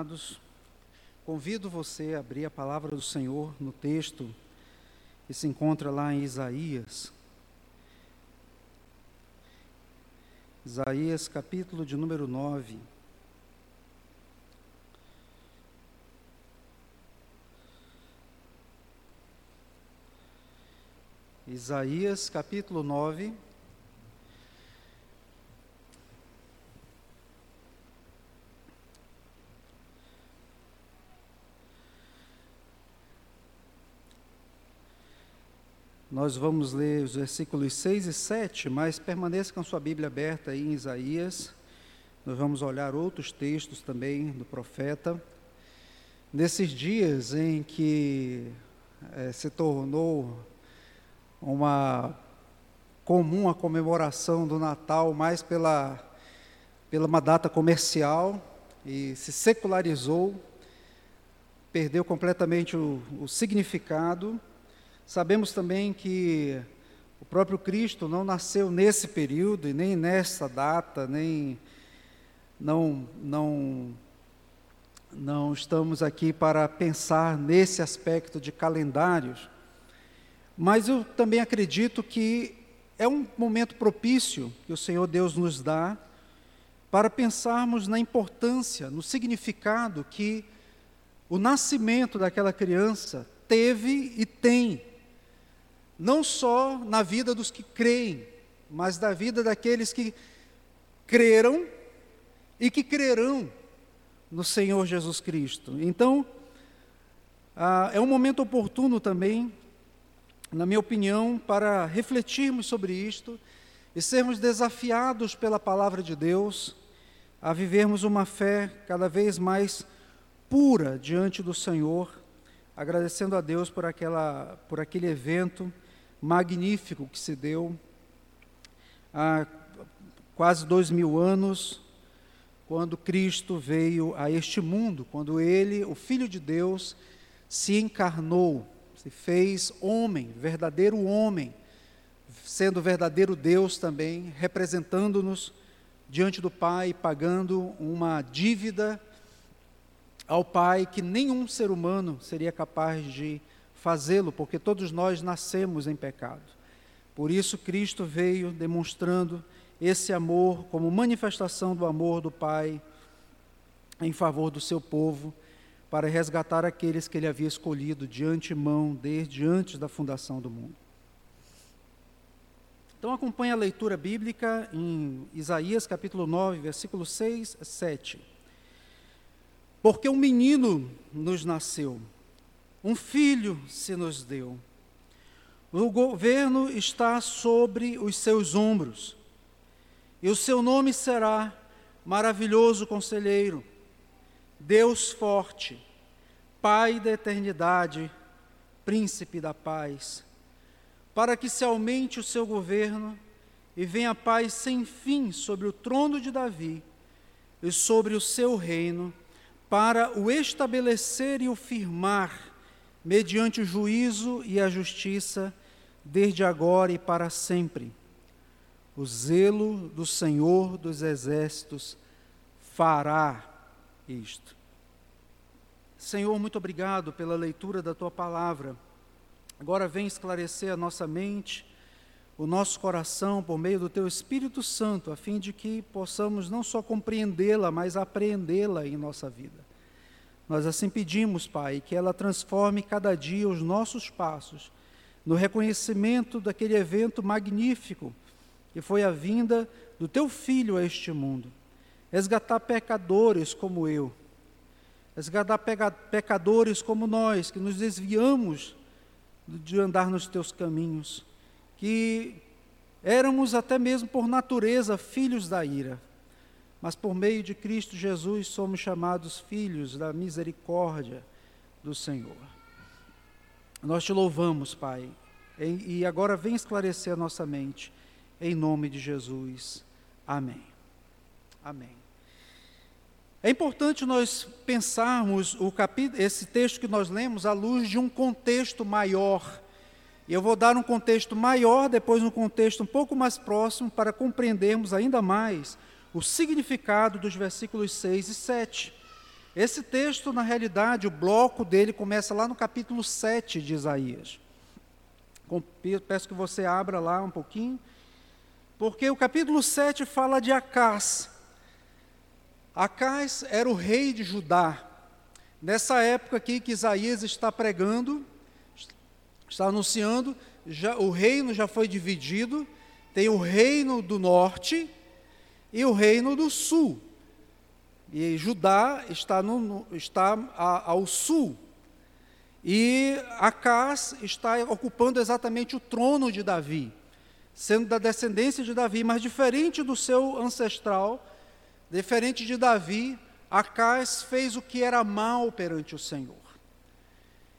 Amados, convido você a abrir a palavra do Senhor no texto que se encontra lá em Isaías. Isaías, capítulo de número 9. Isaías, capítulo 9. Nós vamos ler os versículos 6 e 7, mas permaneça com a sua Bíblia aberta aí em Isaías. Nós vamos olhar outros textos também do profeta. Nesses dias em que é, se tornou uma comum a comemoração do Natal mais pela, pela uma data comercial e se secularizou, perdeu completamente o, o significado Sabemos também que o próprio Cristo não nasceu nesse período e nem nessa data, nem não não não estamos aqui para pensar nesse aspecto de calendários. Mas eu também acredito que é um momento propício que o Senhor Deus nos dá para pensarmos na importância, no significado que o nascimento daquela criança teve e tem não só na vida dos que creem, mas da vida daqueles que creram e que crerão no Senhor Jesus Cristo. Então, ah, é um momento oportuno também, na minha opinião, para refletirmos sobre isto e sermos desafiados pela palavra de Deus a vivermos uma fé cada vez mais pura diante do Senhor, agradecendo a Deus por, aquela, por aquele evento magnífico que se deu há quase dois mil anos, quando Cristo veio a este mundo, quando Ele, o Filho de Deus, se encarnou, se fez homem, verdadeiro homem, sendo verdadeiro Deus também, representando-nos diante do Pai, pagando uma dívida ao Pai que nenhum ser humano seria capaz de fazê-lo, porque todos nós nascemos em pecado. Por isso, Cristo veio demonstrando esse amor como manifestação do amor do Pai em favor do seu povo, para resgatar aqueles que ele havia escolhido de antemão, desde antes da fundação do mundo. Então acompanhe a leitura bíblica em Isaías capítulo 9, versículo 6 a 7. Porque um menino nos nasceu, um filho se nos deu. O governo está sobre os seus ombros, e o seu nome será Maravilhoso Conselheiro, Deus Forte, Pai da Eternidade, Príncipe da Paz, para que se aumente o seu governo e venha paz sem fim sobre o trono de Davi e sobre o seu reino, para o estabelecer e o firmar mediante o juízo e a justiça, desde agora e para sempre. O zelo do Senhor dos Exércitos fará isto. Senhor, muito obrigado pela leitura da tua palavra. Agora vem esclarecer a nossa mente, o nosso coração por meio do teu Espírito Santo, a fim de que possamos não só compreendê-la, mas apreendê-la em nossa vida. Nós assim pedimos, Pai, que ela transforme cada dia os nossos passos no reconhecimento daquele evento magnífico que foi a vinda do teu filho a este mundo. Resgatar pecadores como eu, resgatar pecadores como nós, que nos desviamos de andar nos teus caminhos, que éramos até mesmo por natureza filhos da ira, mas por meio de Cristo Jesus somos chamados filhos da misericórdia do Senhor. Nós te louvamos, Pai, e agora vem esclarecer a nossa mente, em nome de Jesus. Amém. Amém. É importante nós pensarmos o capítulo, esse texto que nós lemos à luz de um contexto maior. E eu vou dar um contexto maior, depois um contexto um pouco mais próximo, para compreendermos ainda mais o significado dos versículos 6 e 7. Esse texto, na realidade, o bloco dele começa lá no capítulo 7 de Isaías. Peço que você abra lá um pouquinho, porque o capítulo 7 fala de Acás. Acás era o rei de Judá. Nessa época aqui que Isaías está pregando, está anunciando, já, o reino já foi dividido, tem o reino do norte e o reino do sul. E Judá está, no, está ao sul. E Acás está ocupando exatamente o trono de Davi, sendo da descendência de Davi, mas diferente do seu ancestral, diferente de Davi, Acás fez o que era mal perante o Senhor.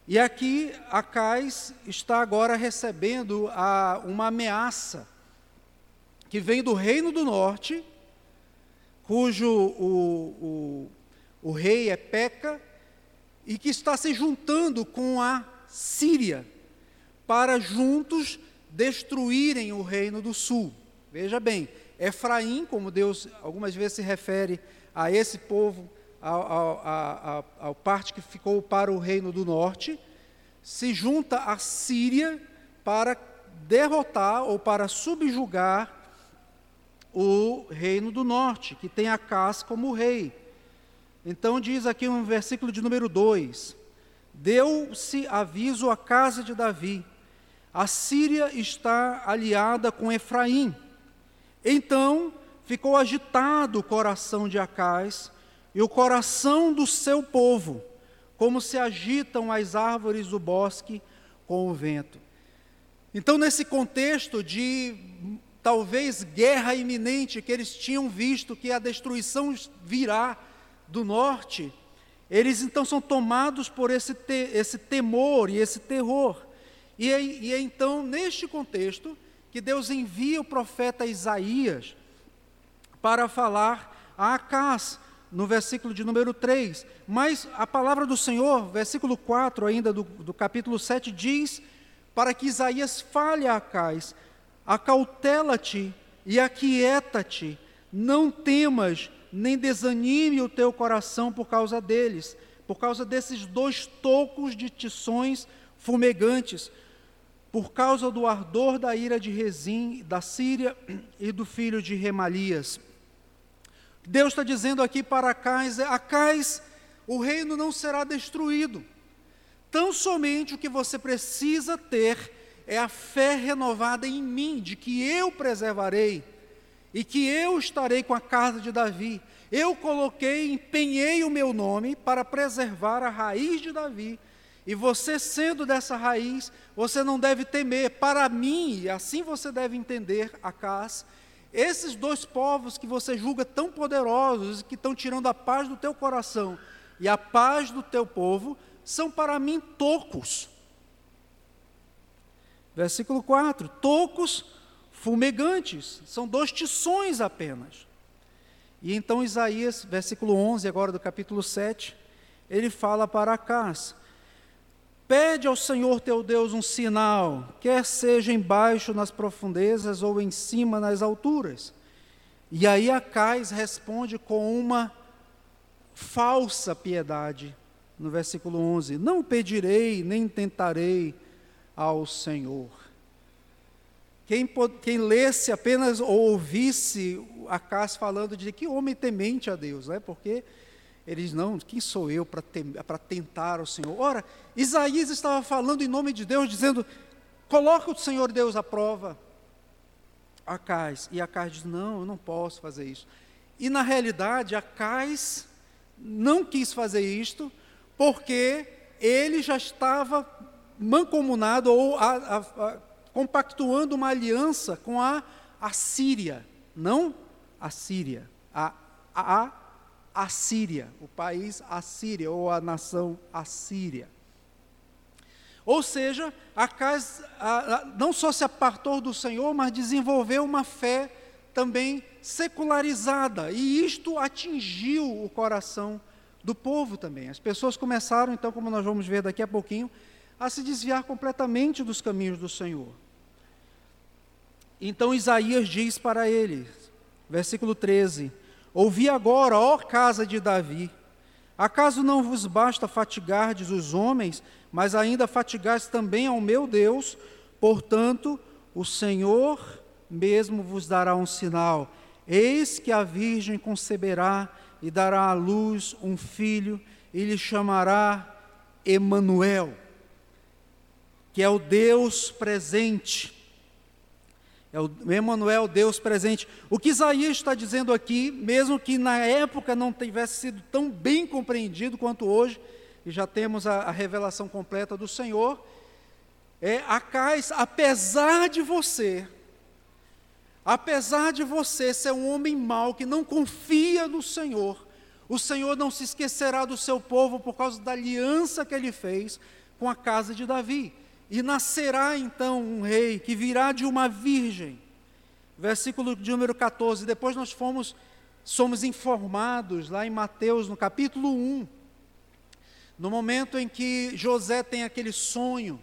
E aqui Acais está agora recebendo a, uma ameaça que vem do reino do norte cujo o, o, o rei é Peca, e que está se juntando com a Síria, para juntos destruírem o reino do sul. Veja bem, Efraim, como Deus algumas vezes se refere a esse povo, a parte que ficou para o reino do norte, se junta à Síria para derrotar ou para subjugar o reino do norte, que tem Acás como rei. Então diz aqui no versículo de número 2: Deu-se aviso à casa de Davi, a Síria está aliada com Efraim. Então ficou agitado o coração de Acás e o coração do seu povo, como se agitam as árvores do bosque com o vento. Então, nesse contexto de talvez guerra iminente que eles tinham visto que a destruição virá do norte, eles então são tomados por esse, te, esse temor e esse terror. E é, e é então neste contexto que Deus envia o profeta Isaías para falar a Acás, no versículo de número 3. Mas a palavra do Senhor, versículo 4 ainda do, do capítulo 7, diz para que Isaías fale a Acás, Acautela-te e aquieta-te, não temas, nem desanime o teu coração por causa deles, por causa desses dois tocos de tições fumegantes, por causa do ardor da ira de Rezim, da Síria e do filho de Remalias. Deus está dizendo aqui para Acais, Acais, o reino não será destruído. Tão somente o que você precisa ter é a fé renovada em mim, de que eu preservarei e que eu estarei com a casa de Davi. Eu coloquei, empenhei o meu nome para preservar a raiz de Davi. E você, sendo dessa raiz, você não deve temer. Para mim, e assim você deve entender, Acás, esses dois povos que você julga tão poderosos e que estão tirando a paz do teu coração e a paz do teu povo, são para mim tocos. Versículo 4: tocos fumegantes, são dois tições apenas. E então Isaías, versículo 11, agora do capítulo 7, ele fala para Acás: Pede ao Senhor teu Deus um sinal, quer seja embaixo nas profundezas ou em cima nas alturas. E aí Acais responde com uma falsa piedade, no versículo 11: Não pedirei, nem tentarei ao Senhor. Quem, quem lesse apenas ou ouvisse Acas falando de que homem temente a Deus, né? porque eles não, quem sou eu para tentar o Senhor? Ora, Isaías estava falando em nome de Deus, dizendo: coloca o Senhor Deus à prova. Acais, e Acais diz: não, eu não posso fazer isso. E na realidade, Acais não quis fazer isto, porque ele já estava mancomunado ou a, a, a, compactuando uma aliança com a Assíria, não a Síria, a, a Assíria, o país Assíria ou a nação Assíria. Ou seja, Acas não só se apartou do Senhor, mas desenvolveu uma fé também secularizada, e isto atingiu o coração do povo também. As pessoas começaram, então, como nós vamos ver daqui a pouquinho, a se desviar completamente dos caminhos do Senhor. Então Isaías diz para eles, versículo 13: Ouvi agora, ó casa de Davi, Acaso não vos basta fatigardes os homens, mas ainda fatigais também ao meu Deus? Portanto, o Senhor mesmo vos dará um sinal. Eis que a Virgem conceberá e dará à luz um filho, e lhe chamará Emanuel, que é o Deus presente. É o Emanuel, Deus presente. O que Isaías está dizendo aqui, mesmo que na época não tivesse sido tão bem compreendido quanto hoje, e já temos a, a revelação completa do Senhor, é Acais, apesar de você, apesar de você ser um homem mau que não confia no Senhor, o Senhor não se esquecerá do seu povo por causa da aliança que ele fez com a casa de Davi. E nascerá então um rei que virá de uma virgem. Versículo de número 14. Depois nós fomos, somos informados lá em Mateus, no capítulo 1, no momento em que José tem aquele sonho,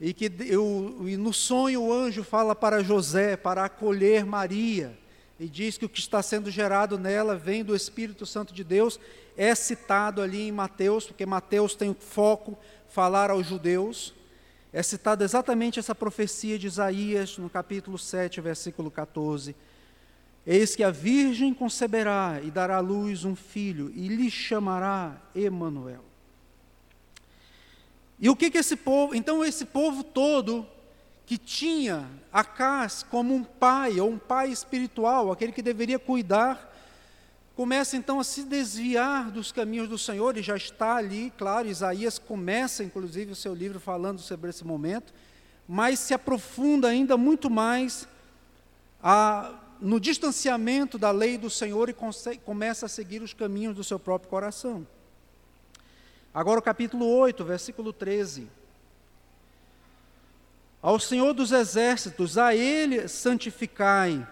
e que eu, e no sonho o anjo fala para José para acolher Maria, e diz que o que está sendo gerado nela vem do Espírito Santo de Deus, é citado ali em Mateus, porque Mateus tem o foco falar aos judeus, é citada exatamente essa profecia de Isaías no capítulo 7, versículo 14. Eis que a virgem conceberá e dará à luz um filho, e lhe chamará Emanuel. E o que que esse povo, então esse povo todo que tinha Acás como um pai, ou um pai espiritual, aquele que deveria cuidar começa então a se desviar dos caminhos do Senhor, e já está ali, claro, Isaías começa inclusive o seu livro falando sobre esse momento, mas se aprofunda ainda muito mais a, no distanciamento da lei do Senhor e começa a seguir os caminhos do seu próprio coração. Agora o capítulo 8, versículo 13. Ao Senhor dos exércitos, a Ele santificai,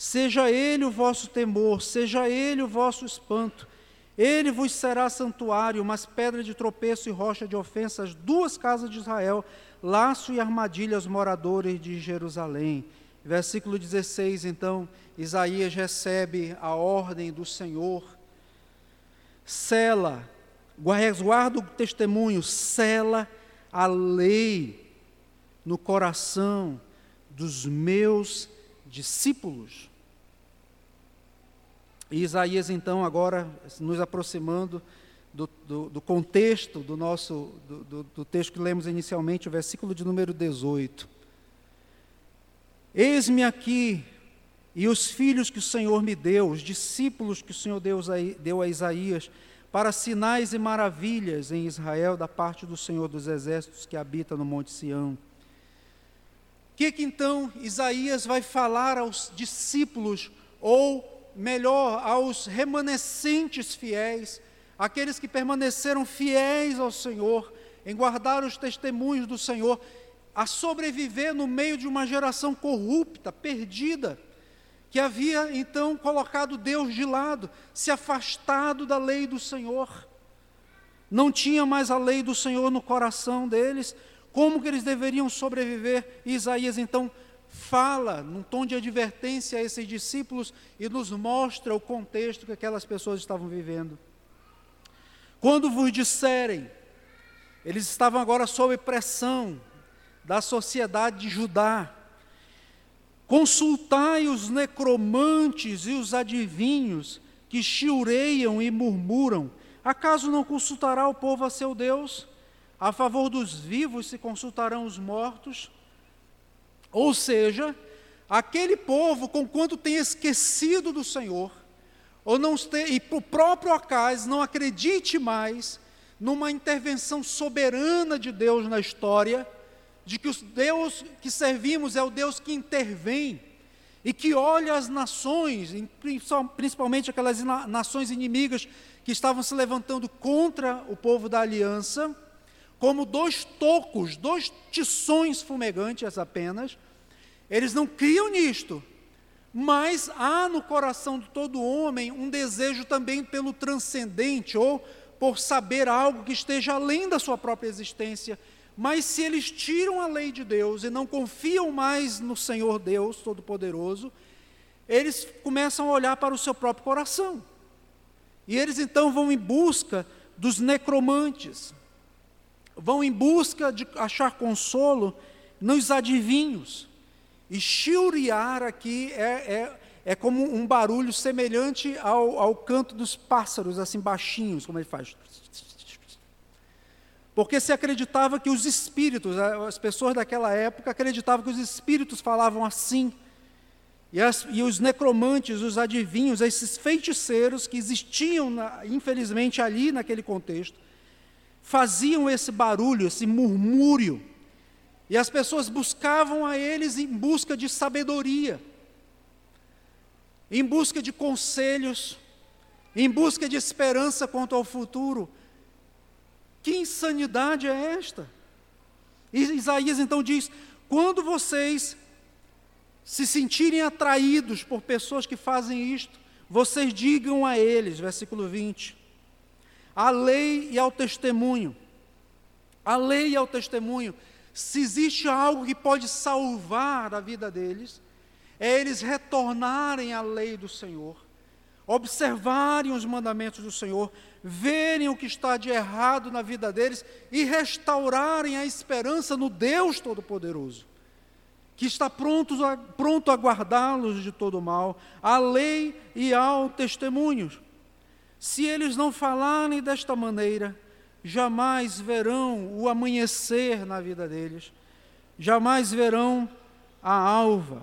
Seja ele o vosso temor, seja ele o vosso espanto. Ele vos será santuário, mas pedra de tropeço e rocha de ofensa, as duas casas de Israel, laço e armadilha aos moradores de Jerusalém. Versículo 16, então, Isaías recebe a ordem do Senhor. Sela, resguarda o testemunho, sela a lei no coração dos meus discípulos. E Isaías, então, agora nos aproximando do, do, do contexto do nosso do, do, texto que lemos inicialmente, o versículo de número 18. Eis-me aqui e os filhos que o Senhor me deu, os discípulos que o Senhor deu a Isaías, para sinais e maravilhas em Israel da parte do Senhor dos exércitos que habita no Monte Sião. O que, que então Isaías vai falar aos discípulos ou melhor aos remanescentes fiéis, aqueles que permaneceram fiéis ao Senhor, em guardar os testemunhos do Senhor, a sobreviver no meio de uma geração corrupta, perdida, que havia então colocado Deus de lado, se afastado da lei do Senhor. Não tinha mais a lei do Senhor no coração deles. Como que eles deveriam sobreviver? Isaías então fala num tom de advertência a esses discípulos e nos mostra o contexto que aquelas pessoas estavam vivendo. Quando vos disserem, eles estavam agora sob pressão da sociedade de Judá, consultai os necromantes e os adivinhos que chiureiam e murmuram, acaso não consultará o povo a seu Deus? A favor dos vivos se consultarão os mortos? Ou seja, aquele povo, com quanto tem esquecido do Senhor, ou não e por próprio acaso não acredite mais numa intervenção soberana de Deus na história, de que o Deus que servimos é o Deus que intervém e que olha as nações, principalmente aquelas nações inimigas que estavam se levantando contra o povo da aliança, como dois tocos, dois tições fumegantes apenas. Eles não criam nisto, mas há no coração de todo homem um desejo também pelo transcendente ou por saber algo que esteja além da sua própria existência. Mas se eles tiram a lei de Deus e não confiam mais no Senhor Deus Todo-Poderoso, eles começam a olhar para o seu próprio coração E eles então vão em busca dos necromantes, vão em busca de achar consolo nos adivinhos. E chiuriar aqui é, é, é como um barulho semelhante ao, ao canto dos pássaros, assim baixinhos, como ele faz. Porque se acreditava que os espíritos, as pessoas daquela época acreditavam que os espíritos falavam assim. E, as, e os necromantes, os adivinhos, esses feiticeiros que existiam, na, infelizmente, ali naquele contexto, faziam esse barulho, esse murmúrio e as pessoas buscavam a eles em busca de sabedoria, em busca de conselhos, em busca de esperança quanto ao futuro. Que insanidade é esta? E Isaías então diz: quando vocês se sentirem atraídos por pessoas que fazem isto, vocês digam a eles, versículo 20, a lei e ao testemunho, a lei e ao testemunho, se existe algo que pode salvar a vida deles, é eles retornarem à lei do Senhor, observarem os mandamentos do Senhor, verem o que está de errado na vida deles e restaurarem a esperança no Deus Todo-Poderoso, que está pronto a, pronto a guardá-los de todo mal, à lei e ao testemunho. Se eles não falarem desta maneira, jamais verão o amanhecer na vida deles, jamais verão a alva.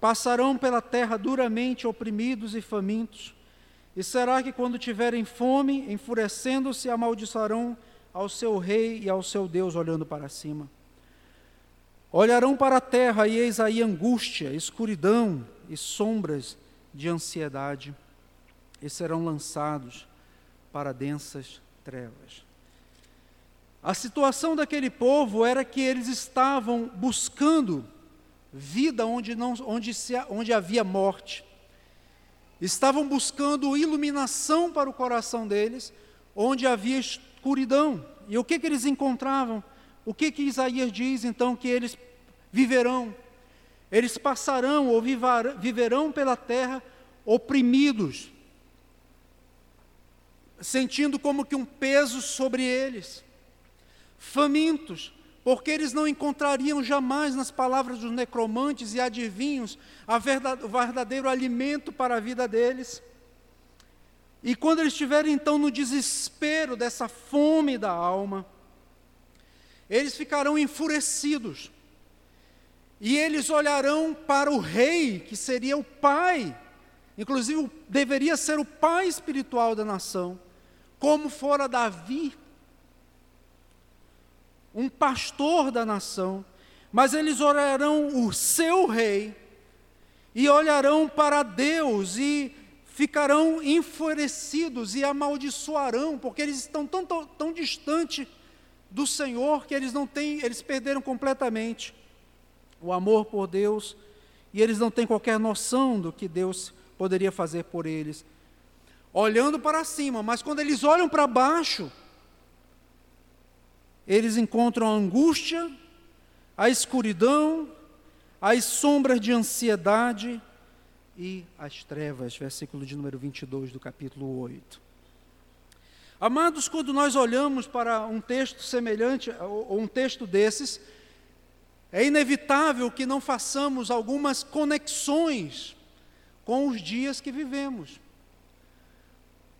Passarão pela terra duramente oprimidos e famintos. E será que quando tiverem fome, enfurecendo-se, amaldiçoarão ao seu rei e ao seu Deus, olhando para cima? Olharão para a terra e eis aí angústia, escuridão e sombras de ansiedade, e serão lançados para densas trevas. A situação daquele povo era que eles estavam buscando vida onde, não, onde, se, onde havia morte. Estavam buscando iluminação para o coração deles, onde havia escuridão. E o que, que eles encontravam? O que, que Isaías diz então que eles viverão? Eles passarão ou viverão pela terra oprimidos, sentindo como que um peso sobre eles famintos, porque eles não encontrariam jamais nas palavras dos necromantes e adivinhos o verdadeiro alimento para a vida deles. E quando eles estiverem então no desespero dessa fome da alma, eles ficarão enfurecidos. E eles olharão para o rei, que seria o pai, inclusive deveria ser o pai espiritual da nação, como fora Davi um pastor da nação, mas eles olharão o seu rei e olharão para Deus e ficarão enfurecidos e amaldiçoarão, porque eles estão tão, tão, tão distante do Senhor que eles não têm, eles perderam completamente o amor por Deus e eles não têm qualquer noção do que Deus poderia fazer por eles. Olhando para cima, mas quando eles olham para baixo, eles encontram a angústia, a escuridão, as sombras de ansiedade e as trevas, versículo de número 22 do capítulo 8. Amados, quando nós olhamos para um texto semelhante, ou um texto desses, é inevitável que não façamos algumas conexões com os dias que vivemos.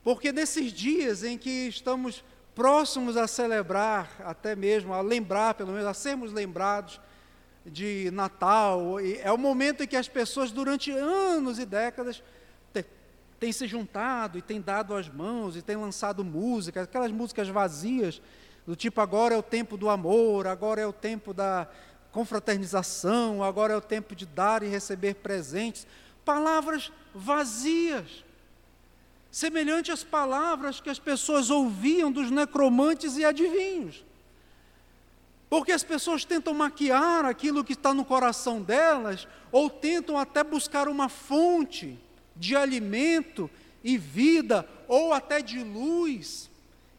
Porque nesses dias em que estamos próximos a celebrar, até mesmo a lembrar, pelo menos a sermos lembrados de Natal. É o momento em que as pessoas, durante anos e décadas, têm se juntado e têm dado as mãos e têm lançado músicas, aquelas músicas vazias, do tipo agora é o tempo do amor, agora é o tempo da confraternização, agora é o tempo de dar e receber presentes. Palavras vazias semelhante às palavras que as pessoas ouviam dos necromantes e adivinhos. Porque as pessoas tentam maquiar aquilo que está no coração delas, ou tentam até buscar uma fonte de alimento e vida, ou até de luz,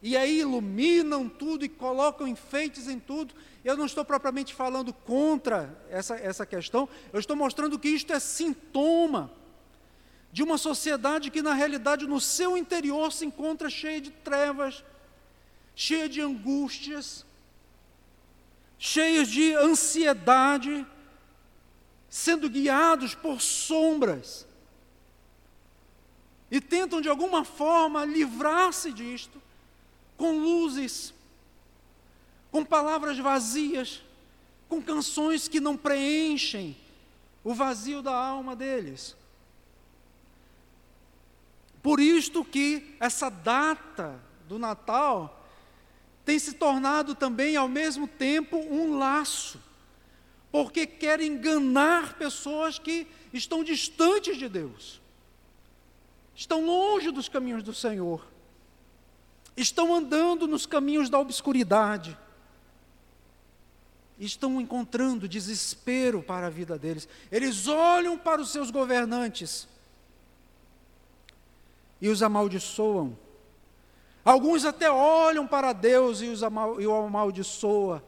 e aí iluminam tudo e colocam enfeites em tudo. Eu não estou propriamente falando contra essa, essa questão, eu estou mostrando que isto é sintoma de uma sociedade que, na realidade, no seu interior se encontra cheia de trevas, cheia de angústias, cheios de ansiedade, sendo guiados por sombras, e tentam de alguma forma livrar-se disto com luzes, com palavras vazias, com canções que não preenchem o vazio da alma deles. Por isto que essa data do Natal tem se tornado também, ao mesmo tempo, um laço, porque quer enganar pessoas que estão distantes de Deus, estão longe dos caminhos do Senhor, estão andando nos caminhos da obscuridade, estão encontrando desespero para a vida deles. Eles olham para os seus governantes e os amaldiçoam Alguns até olham para Deus e, os amal, e o amaldiçoa.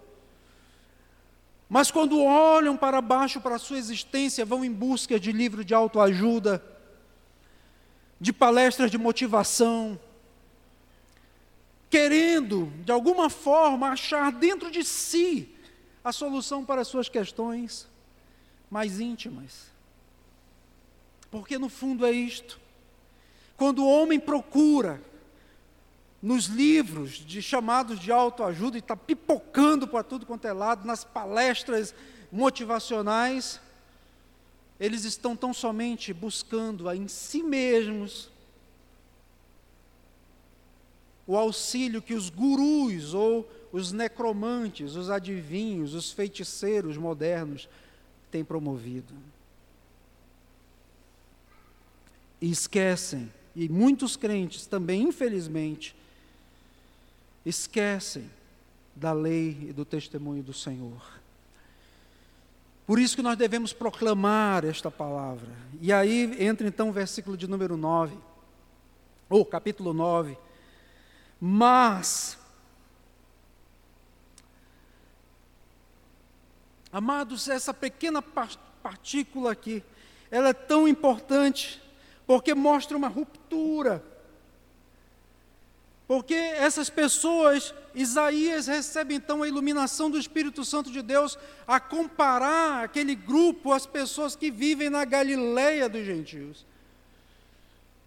Mas quando olham para baixo para a sua existência, vão em busca de livro de autoajuda, de palestras de motivação, querendo, de alguma forma, achar dentro de si a solução para as suas questões mais íntimas. Porque no fundo é isto. Quando o homem procura nos livros de chamados de autoajuda e está pipocando para tudo quanto é lado, nas palestras motivacionais, eles estão tão somente buscando em si mesmos o auxílio que os gurus ou os necromantes, os adivinhos, os feiticeiros modernos têm promovido. E esquecem, e muitos crentes também, infelizmente, esquecem da lei e do testemunho do Senhor. Por isso que nós devemos proclamar esta palavra. E aí entra então o versículo de número 9, ou capítulo 9. Mas, amados, essa pequena partícula aqui, ela é tão importante, porque mostra uma ruptura porque essas pessoas, Isaías recebe então a iluminação do Espírito Santo de Deus a comparar aquele grupo às pessoas que vivem na Galileia dos gentios.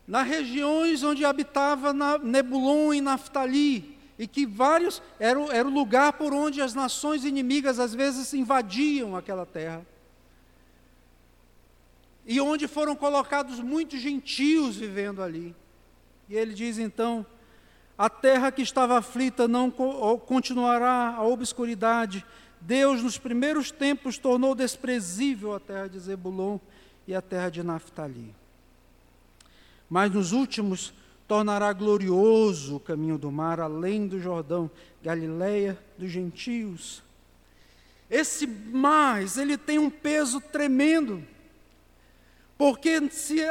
Nas regiões onde habitava Nebulon e Naftali, e que vários era, era o lugar por onde as nações inimigas às vezes invadiam aquela terra. E onde foram colocados muitos gentios vivendo ali. E ele diz então: a terra que estava aflita não continuará a obscuridade. Deus, nos primeiros tempos, tornou desprezível a terra de Zebulon e a terra de Naftali. Mas nos últimos, tornará glorioso o caminho do mar, além do Jordão, Galileia dos gentios. Esse mais, ele tem um peso tremendo. Porque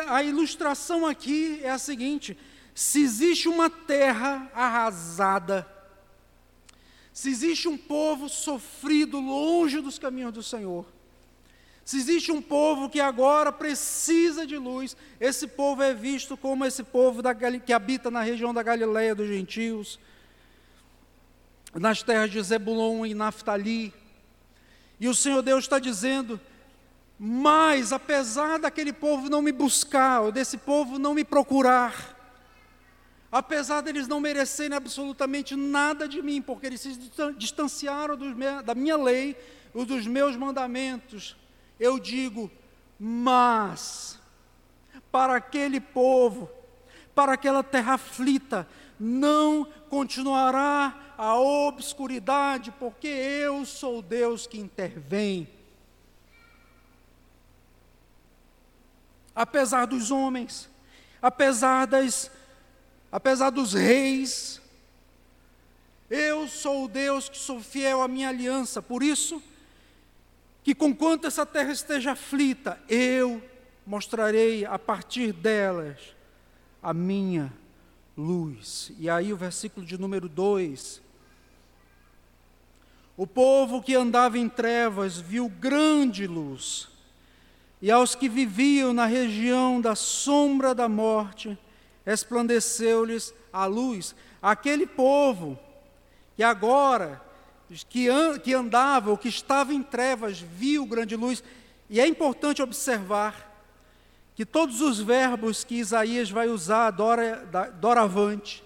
a ilustração aqui é a seguinte: se existe uma terra arrasada, se existe um povo sofrido longe dos caminhos do Senhor, se existe um povo que agora precisa de luz, esse povo é visto como esse povo da, que habita na região da Galileia dos gentios, nas terras de Zebulon e Naftali. E o Senhor Deus está dizendo: mas apesar daquele povo não me buscar, ou desse povo não me procurar, apesar deles não merecerem absolutamente nada de mim, porque eles se distanciaram da minha lei e dos meus mandamentos, eu digo, mas para aquele povo, para aquela terra aflita, não continuará a obscuridade, porque eu sou Deus que intervém. Apesar dos homens, apesar das apesar dos reis, eu sou o Deus que sou fiel à minha aliança, por isso, que conquanto essa terra esteja aflita, eu mostrarei a partir delas a minha luz. E aí o versículo de número 2. O povo que andava em trevas viu grande luz. E aos que viviam na região da sombra da morte, resplandeceu-lhes a luz. Aquele povo que agora, que, an, que andava, ou que estava em trevas, viu grande luz. E é importante observar que todos os verbos que Isaías vai usar dora, doravante,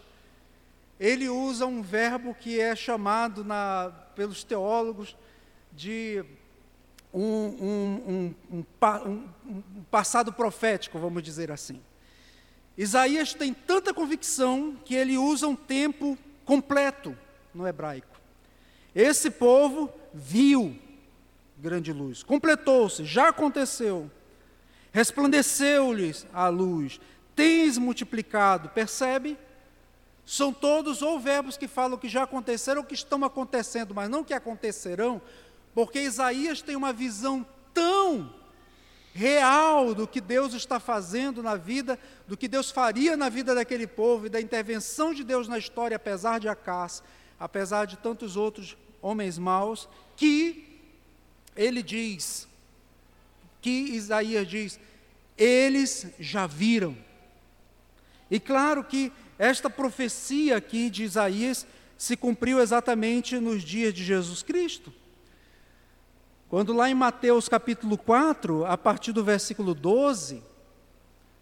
ele usa um verbo que é chamado na, pelos teólogos de um, um, um, um, passado profético, vamos dizer assim. Isaías tem tanta convicção que ele usa um tempo completo no hebraico. Esse povo viu grande luz, completou-se, já aconteceu, resplandeceu-lhes a luz, tens multiplicado, percebe? São todos ou verbos que falam que já aconteceram ou que estão acontecendo, mas não que acontecerão, porque Isaías tem uma visão tão real do que Deus está fazendo na vida, do que Deus faria na vida daquele povo e da intervenção de Deus na história, apesar de Acás, apesar de tantos outros homens maus, que ele diz, que Isaías diz, eles já viram. E claro que esta profecia aqui de Isaías se cumpriu exatamente nos dias de Jesus Cristo. Quando lá em Mateus capítulo 4, a partir do versículo 12,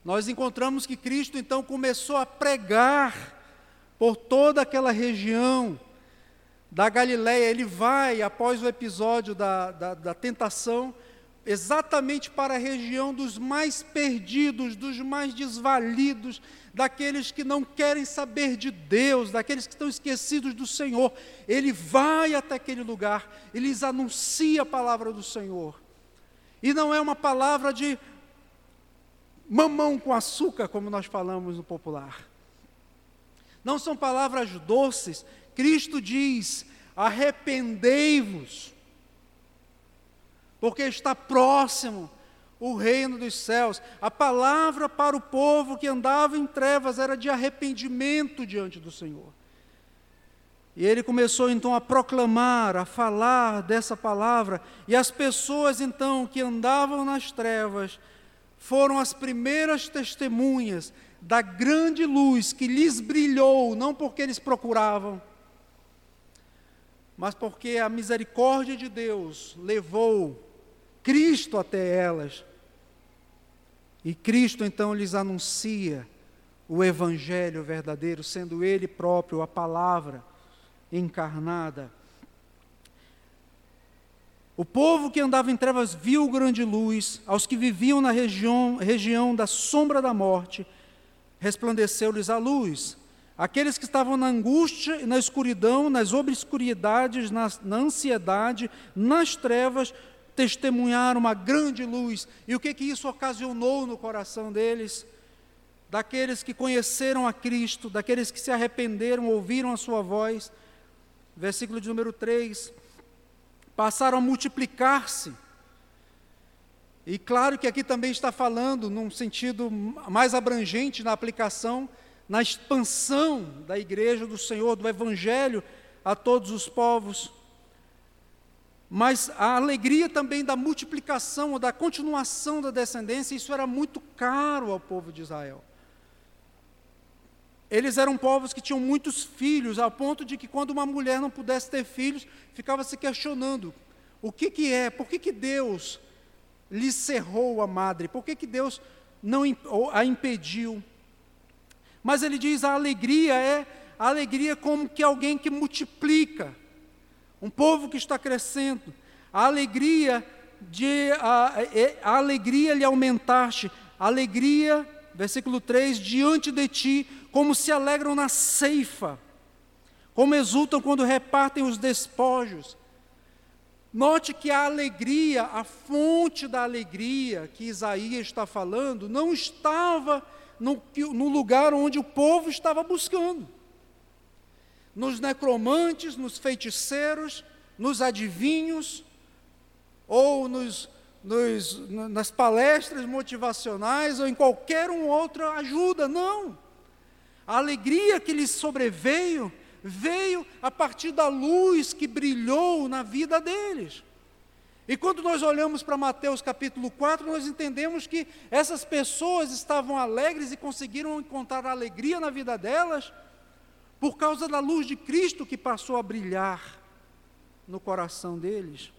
nós encontramos que Cristo então começou a pregar por toda aquela região da Galiléia. Ele vai, após o episódio da, da, da tentação, exatamente para a região dos mais perdidos, dos mais desvalidos, daqueles que não querem saber de Deus, daqueles que estão esquecidos do Senhor. Ele vai até aquele lugar e lhes anuncia a palavra do Senhor. E não é uma palavra de mamão com açúcar, como nós falamos no popular. Não são palavras doces. Cristo diz: arrependei-vos porque está próximo o reino dos céus. A palavra para o povo que andava em trevas era de arrependimento diante do Senhor. E ele começou então a proclamar, a falar dessa palavra, e as pessoas então que andavam nas trevas foram as primeiras testemunhas da grande luz que lhes brilhou, não porque eles procuravam, mas porque a misericórdia de Deus levou Cristo até elas. E Cristo então lhes anuncia o Evangelho verdadeiro, sendo Ele próprio a palavra encarnada. O povo que andava em trevas viu grande luz, aos que viviam na região, região da sombra da morte, resplandeceu-lhes a luz. Aqueles que estavam na angústia, na escuridão, nas obscuridades, na, na ansiedade, nas trevas, testemunhar uma grande luz. E o que que isso ocasionou no coração deles? Daqueles que conheceram a Cristo, daqueles que se arrependeram, ouviram a sua voz. Versículo de número 3. Passaram a multiplicar-se. E claro que aqui também está falando num sentido mais abrangente na aplicação, na expansão da igreja do Senhor, do Evangelho a todos os povos mas a alegria também da multiplicação ou da continuação da descendência, isso era muito caro ao povo de Israel. Eles eram povos que tinham muitos filhos, ao ponto de que quando uma mulher não pudesse ter filhos, ficava se questionando: o que, que é, por que, que Deus lhe cerrou a madre, por que, que Deus não a impediu? Mas ele diz: a alegria é a alegria como que alguém que multiplica um povo que está crescendo, a alegria de a, a alegria lhe aumentaste, a alegria, versículo 3, diante de ti, como se alegram na ceifa, como exultam quando repartem os despojos. Note que a alegria, a fonte da alegria que Isaías está falando, não estava no, no lugar onde o povo estava buscando nos necromantes, nos feiticeiros, nos adivinhos, ou nos, nos, nas palestras motivacionais, ou em qualquer um outra ajuda, não. A alegria que lhes sobreveio, veio a partir da luz que brilhou na vida deles. E quando nós olhamos para Mateus capítulo 4, nós entendemos que essas pessoas estavam alegres e conseguiram encontrar alegria na vida delas por causa da luz de Cristo que passou a brilhar no coração deles.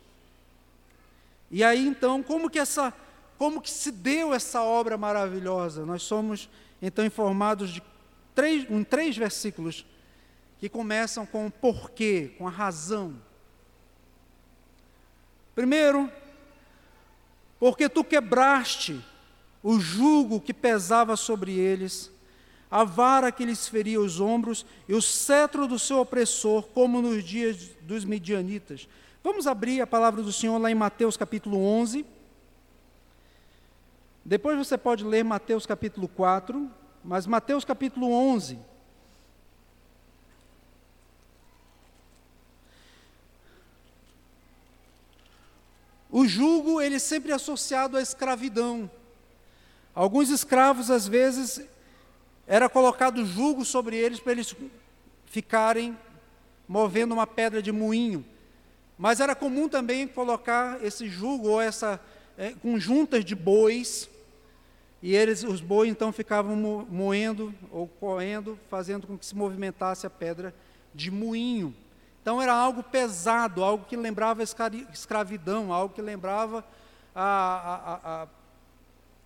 E aí então, como que essa como que se deu essa obra maravilhosa? Nós somos então informados de três, em três versículos que começam com o porquê, com a razão. Primeiro, porque tu quebraste o jugo que pesava sobre eles, a vara que lhes feria os ombros e o cetro do seu opressor, como nos dias dos midianitas. Vamos abrir a palavra do Senhor lá em Mateus capítulo 11. Depois você pode ler Mateus capítulo 4, mas Mateus capítulo 11. O jugo, ele sempre é associado à escravidão. Alguns escravos, às vezes, era colocado jugo sobre eles para eles ficarem movendo uma pedra de moinho. Mas era comum também colocar esse jugo ou essa é, com juntas de bois, e eles, os bois então ficavam moendo ou correndo, fazendo com que se movimentasse a pedra de moinho. Então era algo pesado, algo que lembrava escravidão, algo que lembrava a, a, a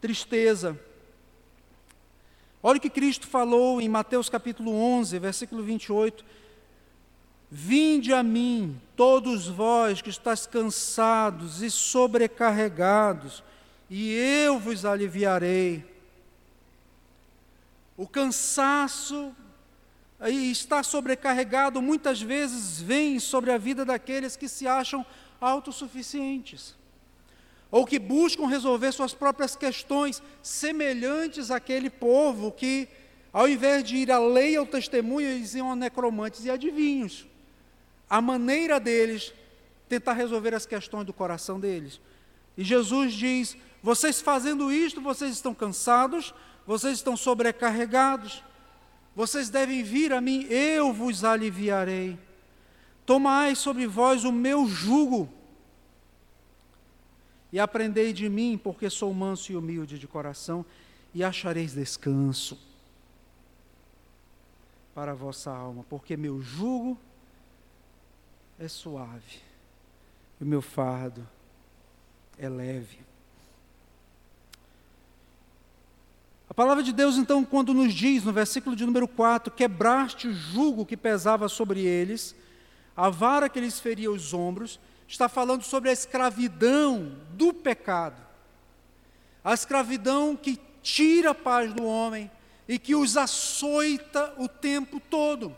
tristeza. Olha o que Cristo falou em Mateus capítulo 11, versículo 28. Vinde a mim, todos vós que estáis cansados e sobrecarregados, e eu vos aliviarei. O cansaço e está sobrecarregado, muitas vezes vem sobre a vida daqueles que se acham autossuficientes, ou que buscam resolver suas próprias questões, semelhantes àquele povo que, ao invés de ir à lei ao testemunho, eles iam a necromantes e adivinhos. A maneira deles tentar resolver as questões do coração deles. E Jesus diz: vocês fazendo isto, vocês estão cansados, vocês estão sobrecarregados. Vocês devem vir a mim, eu vos aliviarei. Tomai sobre vós o meu jugo e aprendei de mim, porque sou manso e humilde de coração, e achareis descanso para a vossa alma, porque meu jugo é suave e o meu fardo é leve. A palavra de Deus, então, quando nos diz, no versículo de número 4, quebraste o jugo que pesava sobre eles, a vara que lhes feria os ombros, está falando sobre a escravidão do pecado. A escravidão que tira a paz do homem e que os açoita o tempo todo.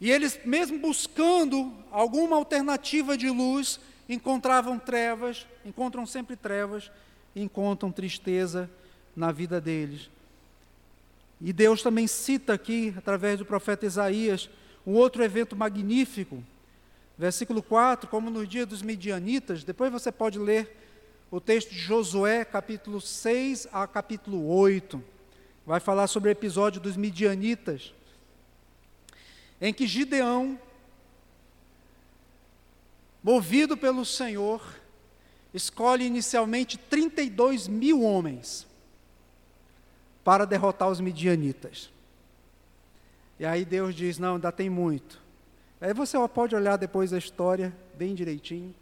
E eles, mesmo buscando alguma alternativa de luz, encontravam trevas, encontram sempre trevas, encontram tristeza na vida deles. E Deus também cita aqui, através do profeta Isaías, um outro evento magnífico. Versículo 4, como no dia dos midianitas, depois você pode ler o texto de Josué, capítulo 6 a capítulo 8. Vai falar sobre o episódio dos midianitas, em que Gideão, movido pelo Senhor, escolhe inicialmente 32 mil homens para derrotar os midianitas. E aí Deus diz: Não, ainda tem muito. Aí você pode olhar depois a história bem direitinho.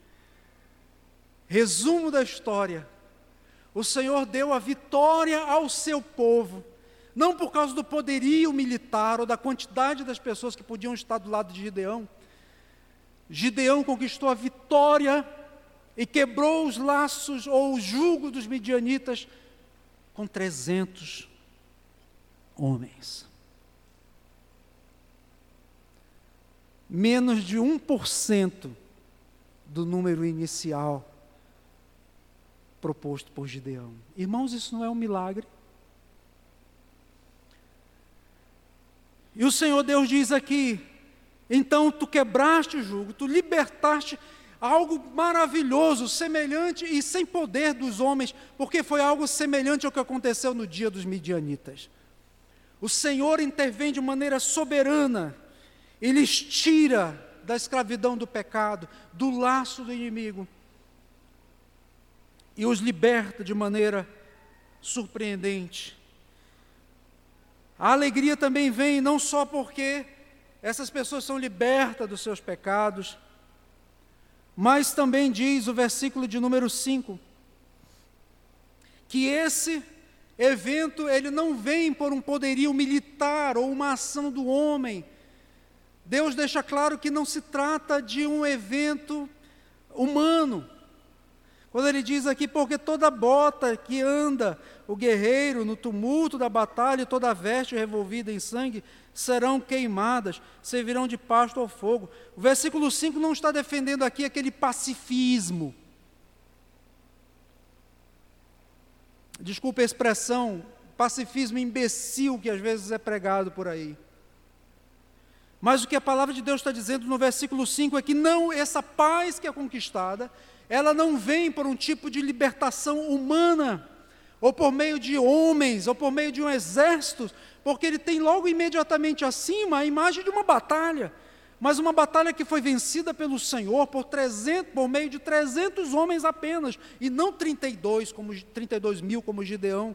Resumo da história: o Senhor deu a vitória ao seu povo, não por causa do poderio militar ou da quantidade das pessoas que podiam estar do lado de Gideão. Gideão conquistou a vitória e quebrou os laços ou o jugo dos midianitas com 300 homens. Menos de 1% do número inicial proposto por Gideão. Irmãos, isso não é um milagre? E o Senhor Deus diz aqui: então tu quebraste o jugo, tu libertaste algo maravilhoso, semelhante e sem poder dos homens, porque foi algo semelhante ao que aconteceu no dia dos midianitas. O Senhor intervém de maneira soberana, Ele tira da escravidão do pecado, do laço do inimigo, e os liberta de maneira surpreendente. A alegria também vem não só porque essas pessoas são libertas dos seus pecados, mas também diz o versículo de número 5 que esse evento ele não vem por um poderio militar ou uma ação do homem. Deus deixa claro que não se trata de um evento humano. Quando ele diz aqui, porque toda bota que anda o guerreiro no tumulto da batalha, toda veste revolvida em sangue, serão queimadas, servirão de pasto ao fogo. O versículo 5 não está defendendo aqui aquele pacifismo. Desculpe a expressão, pacifismo imbecil que às vezes é pregado por aí. Mas o que a palavra de Deus está dizendo no versículo 5 é que não, essa paz que é conquistada, ela não vem por um tipo de libertação humana, ou por meio de homens, ou por meio de um exército, porque ele tem logo imediatamente acima a imagem de uma batalha, mas uma batalha que foi vencida pelo Senhor por 300, por meio de 300 homens apenas, e não 32 como 32 mil como Gideão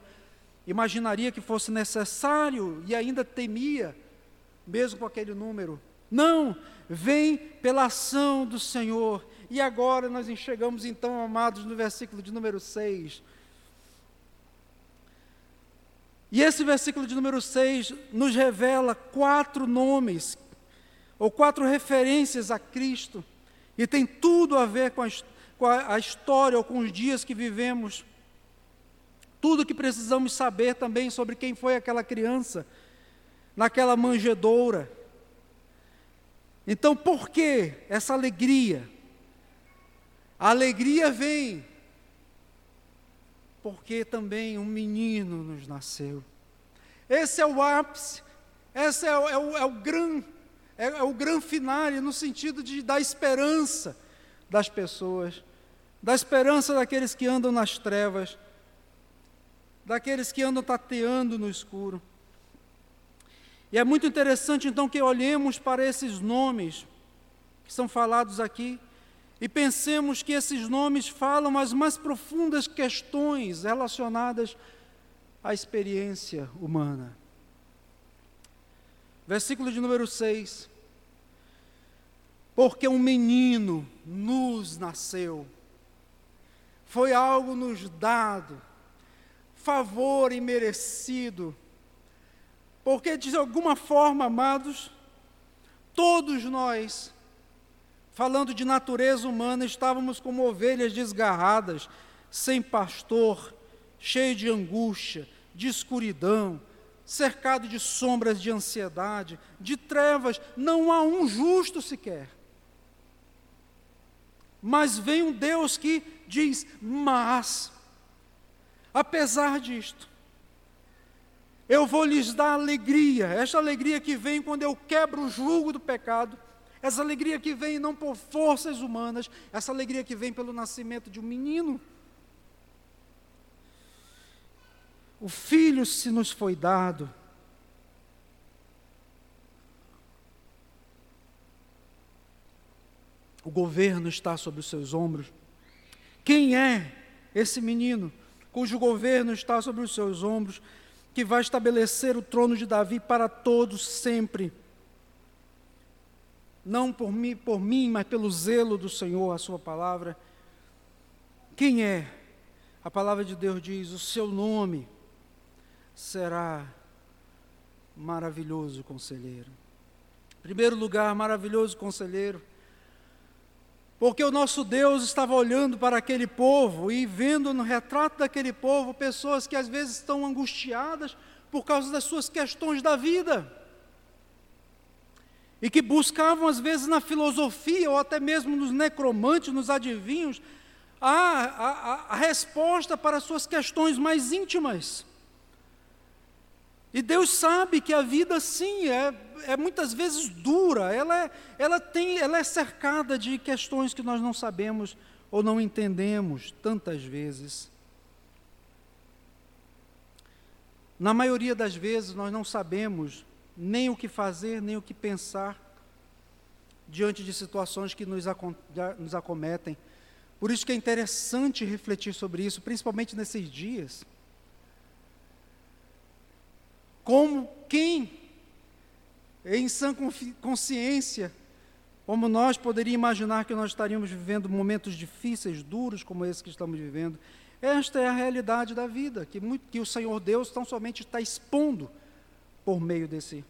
imaginaria que fosse necessário e ainda temia, mesmo com aquele número. Não, vem pela ação do Senhor e agora nós enxergamos então, amados, no versículo de número 6. E esse versículo de número 6 nos revela quatro nomes, ou quatro referências a Cristo, e tem tudo a ver com a, com a, história ou com os dias que vivemos. Tudo que precisamos saber também sobre quem foi aquela criança, naquela manjedoura. Então, por que essa alegria? A alegria vem porque também um menino nos nasceu. Esse é o ápice, esse é o, é o, é o grande é, é, o grande finale no sentido de dar esperança das pessoas, da esperança daqueles que andam nas trevas, daqueles que andam tateando no escuro. E é muito interessante então que olhemos para esses nomes que são falados aqui e pensemos que esses nomes falam as mais profundas questões relacionadas à experiência humana. Versículo de número 6. Porque um menino nos nasceu, foi algo nos dado, favor imerecido, porque de alguma forma, amados, todos nós falando de natureza humana, estávamos como ovelhas desgarradas, sem pastor, cheio de angústia, de escuridão, cercado de sombras de ansiedade, de trevas, não há um justo sequer. Mas vem um Deus que diz: Mas, apesar disto, eu vou lhes dar alegria, esta alegria que vem quando eu quebro o jugo do pecado, essa alegria que vem não por forças humanas, essa alegria que vem pelo nascimento de um menino. O filho se nos foi dado. O governo está sobre os seus ombros. Quem é esse menino cujo governo está sobre os seus ombros, que vai estabelecer o trono de Davi para todos sempre? não por mim, por mim, mas pelo zelo do Senhor, a sua palavra. Quem é? A palavra de Deus diz: o seu nome será maravilhoso conselheiro. Primeiro lugar, maravilhoso conselheiro, porque o nosso Deus estava olhando para aquele povo e vendo no retrato daquele povo pessoas que às vezes estão angustiadas por causa das suas questões da vida e que buscavam, às vezes, na filosofia ou até mesmo nos necromantes, nos adivinhos, a, a, a resposta para suas questões mais íntimas. E Deus sabe que a vida, sim, é, é muitas vezes dura, ela é, ela, tem, ela é cercada de questões que nós não sabemos ou não entendemos tantas vezes. Na maioria das vezes, nós não sabemos nem o que fazer, nem o que pensar. diante de situações que nos, nos acometem. Por isso que é interessante refletir sobre isso, principalmente nesses dias. Como quem, em sã consciência, como nós poderíamos imaginar que nós estaríamos vivendo momentos difíceis, duros como esse que estamos vivendo? Esta é a realidade da vida, que, muito, que o Senhor Deus tão somente está expondo por meio desse,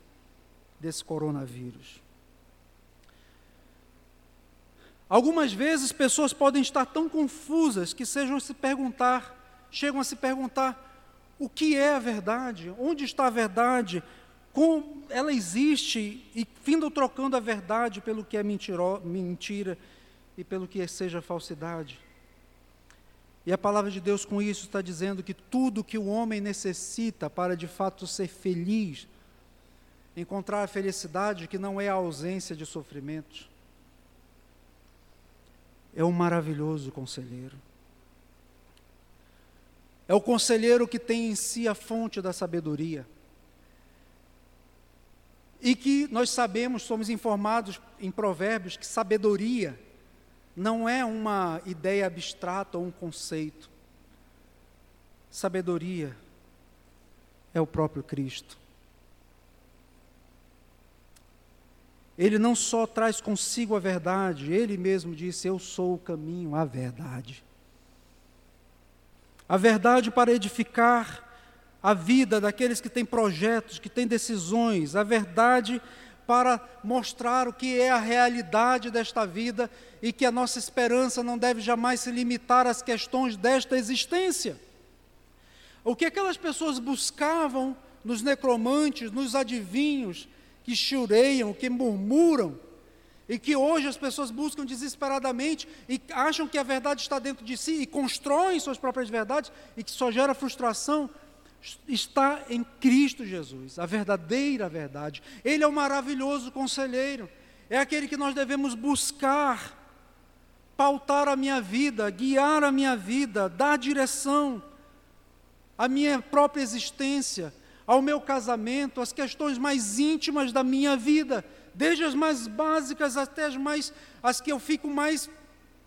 desse coronavírus. Algumas vezes pessoas podem estar tão confusas que sejam se perguntar, chegam a se perguntar o que é a verdade, onde está a verdade, como ela existe e findam trocando a verdade pelo que é mentiro, mentira e pelo que seja falsidade. E a palavra de Deus com isso está dizendo que tudo que o homem necessita para de fato ser feliz, encontrar a felicidade que não é a ausência de sofrimentos, é um maravilhoso conselheiro. É o conselheiro que tem em si a fonte da sabedoria. E que nós sabemos, somos informados em Provérbios, que sabedoria não é uma ideia abstrata ou um conceito. Sabedoria é o próprio Cristo. Ele não só traz consigo a verdade, ele mesmo disse: Eu sou o caminho, a verdade. A verdade para edificar a vida daqueles que têm projetos, que têm decisões, a verdade para mostrar o que é a realidade desta vida e que a nossa esperança não deve jamais se limitar às questões desta existência. O que aquelas pessoas buscavam nos necromantes, nos adivinhos, que chureiam, que murmuram, e que hoje as pessoas buscam desesperadamente e acham que a verdade está dentro de si e constroem suas próprias verdades e que só gera frustração, está em Cristo Jesus, a verdadeira verdade. Ele é o maravilhoso conselheiro, é aquele que nós devemos buscar, pautar a minha vida, guiar a minha vida, dar direção à minha própria existência ao meu casamento, às questões mais íntimas da minha vida, desde as mais básicas até as mais as que eu fico mais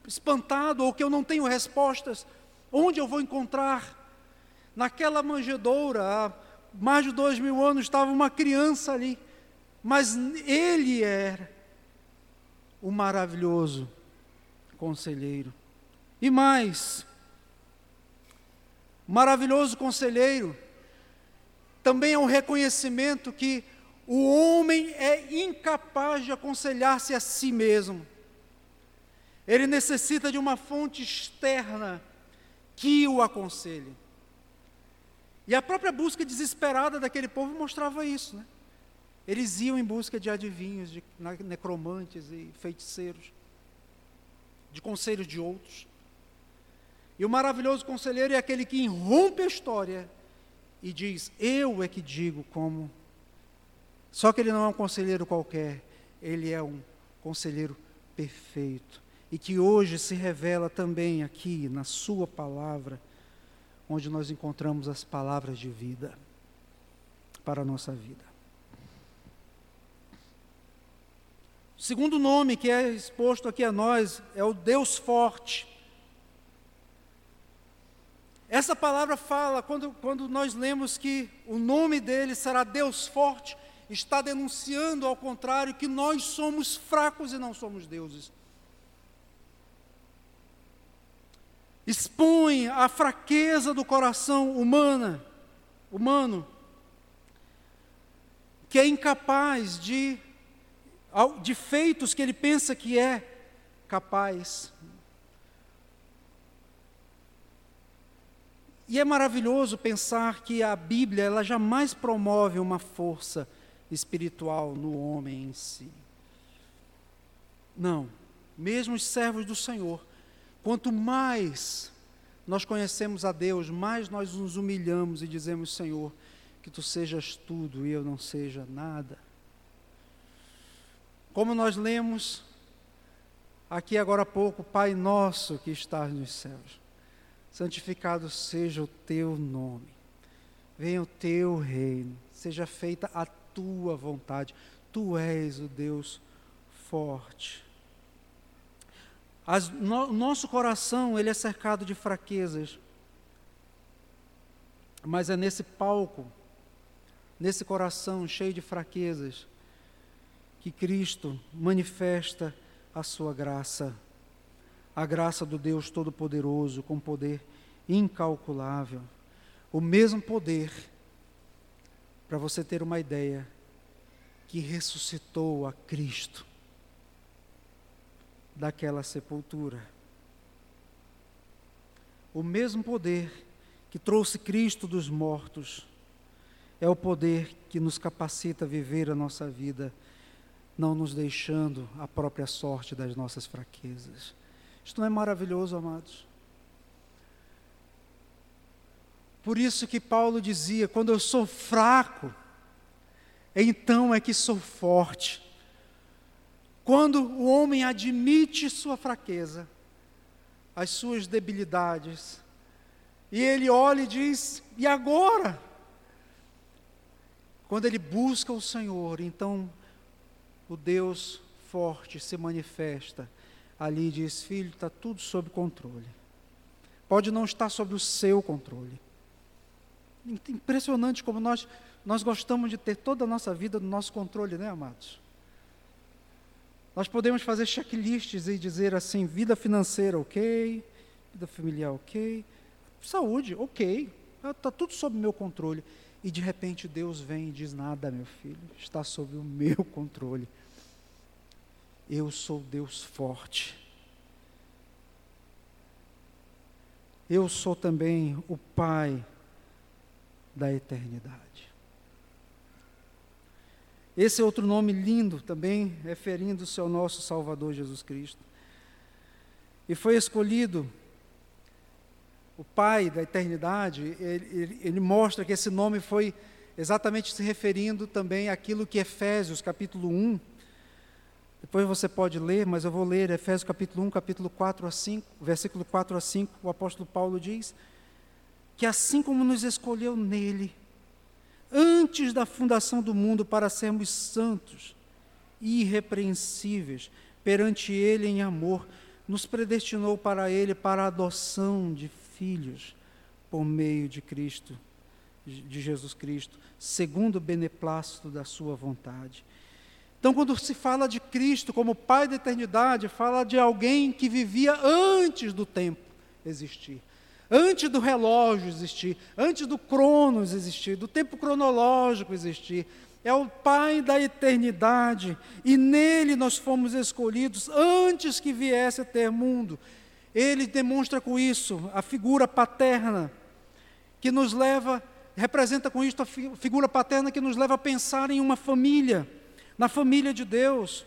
espantado ou que eu não tenho respostas. Onde eu vou encontrar? Naquela manjedoura, há mais de dois mil anos, estava uma criança ali, mas ele era o maravilhoso conselheiro. E mais, maravilhoso conselheiro também é um reconhecimento que o homem é incapaz de aconselhar-se a si mesmo. Ele necessita de uma fonte externa que o aconselhe. E a própria busca desesperada daquele povo mostrava isso. Né? Eles iam em busca de adivinhos, de necromantes e feiticeiros, de conselhos de outros. E o maravilhoso conselheiro é aquele que irrompe a história e diz: Eu é que digo como. Só que ele não é um conselheiro qualquer, ele é um conselheiro perfeito. E que hoje se revela também aqui na Sua palavra, onde nós encontramos as palavras de vida para a nossa vida. O segundo nome que é exposto aqui a nós é o Deus Forte. Essa palavra fala, quando, quando nós lemos que o nome dele será Deus forte, está denunciando, ao contrário, que nós somos fracos e não somos deuses. Expõe a fraqueza do coração humana, humano, que é incapaz de, de feitos que ele pensa que é capaz. E é maravilhoso pensar que a Bíblia ela jamais promove uma força espiritual no homem em si. Não, mesmo os servos do Senhor, quanto mais nós conhecemos a Deus, mais nós nos humilhamos e dizemos, Senhor, que tu sejas tudo e eu não seja nada. Como nós lemos aqui agora há pouco, Pai nosso que estás nos céus santificado seja o teu nome, venha o teu reino, seja feita a tua vontade. Tu és o Deus forte. As, no, nosso coração ele é cercado de fraquezas, mas é nesse palco, nesse coração cheio de fraquezas, que Cristo manifesta a sua graça, a graça do Deus Todo-Poderoso, com poder incalculável. O mesmo poder, para você ter uma ideia, que ressuscitou a Cristo daquela sepultura. O mesmo poder que trouxe Cristo dos mortos é o poder que nos capacita a viver a nossa vida não nos deixando a própria sorte das nossas fraquezas. Isto não é maravilhoso, amados? Por isso que Paulo dizia: quando eu sou fraco, então é que sou forte. Quando o homem admite sua fraqueza, as suas debilidades, e ele olha e diz: e agora? Quando ele busca o Senhor, então o Deus forte se manifesta ali e diz: Filho, está tudo sob controle. Pode não estar sob o seu controle. Impressionante como nós, nós gostamos de ter toda a nossa vida no nosso controle, né, amados? Nós podemos fazer checklists e dizer assim: vida financeira, ok, vida familiar, ok, saúde, ok, está tudo sob meu controle. E de repente Deus vem e diz: Nada, meu filho, está sob o meu controle. Eu sou Deus forte. Eu sou também o Pai da eternidade. Esse é outro nome lindo também, referindo-se ao nosso Salvador Jesus Cristo. E foi escolhido o Pai da eternidade, ele, ele, ele, mostra que esse nome foi exatamente se referindo também àquilo que Efésios, capítulo 1, depois você pode ler, mas eu vou ler Efésios capítulo 1, capítulo 4 a 5, versículo 4 a 5, o apóstolo Paulo diz que assim como nos escolheu nele, antes da fundação do mundo, para sermos santos irrepreensíveis perante ele em amor, nos predestinou para ele para a adoção de filhos por meio de Cristo, de Jesus Cristo, segundo o beneplácito da sua vontade então, quando se fala de Cristo como Pai da eternidade, fala de alguém que vivia antes do tempo existir, antes do relógio existir, antes do cronos existir, do tempo cronológico existir. É o Pai da eternidade e nele nós fomos escolhidos antes que viesse a ter mundo. Ele demonstra com isso a figura paterna que nos leva, representa com isso a figura paterna que nos leva a pensar em uma família na família de Deus,